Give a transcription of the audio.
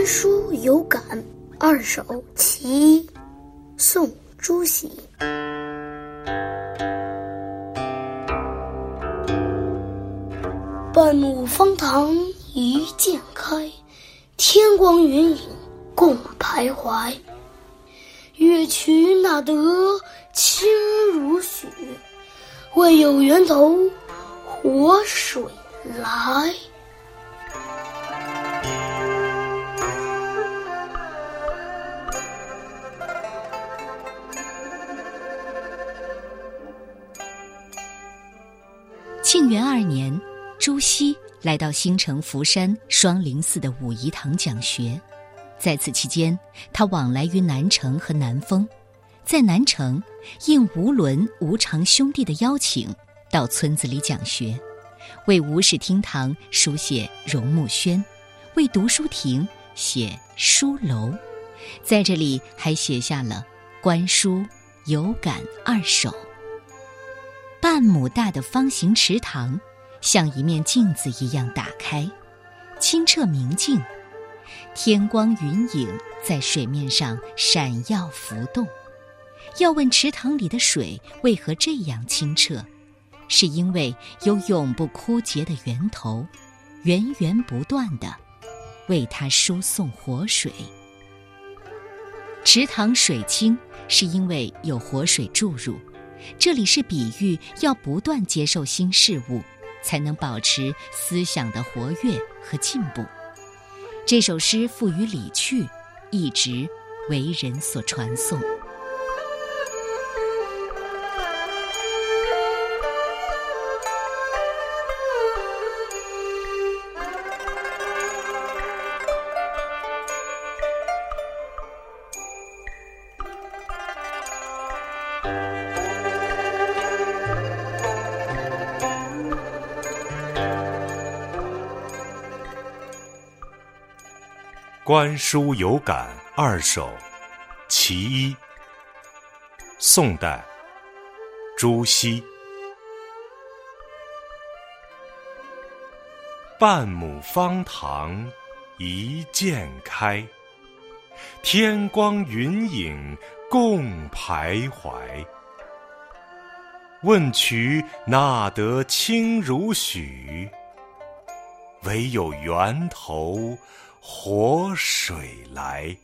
观书有感二首其一，宋·朱熹。半亩方塘一鉴开，天光云影共徘徊。月去哪得清如许？为有源头活水来。庆元二年，朱熹来到新城福山双林寺的武夷堂讲学。在此期间，他往来于南城和南丰。在南城，应吴伦、吴常兄弟的邀请，到村子里讲学，为吴氏厅堂书写荣木轩，为读书亭写书楼。在这里，还写下了《观书有感》二首。半亩大的方形池塘，像一面镜子一样打开，清澈明净，天光云影在水面上闪耀浮动。要问池塘里的水为何这样清澈，是因为有永不枯竭的源头，源源不断的为它输送活水。池塘水清，是因为有活水注入。这里是比喻，要不断接受新事物，才能保持思想的活跃和进步。这首诗赋予理趣，一直为人所传颂。观书有感二首，其一。宋代，朱熹。半亩方塘一鉴开，天光云影共徘徊。问渠哪得清如许？唯有源头。活水来。